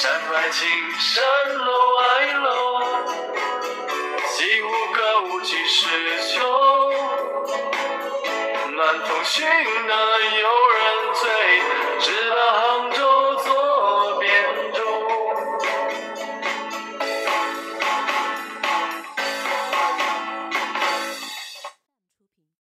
山外青山楼外楼，西湖歌舞几时休？暖风熏得游，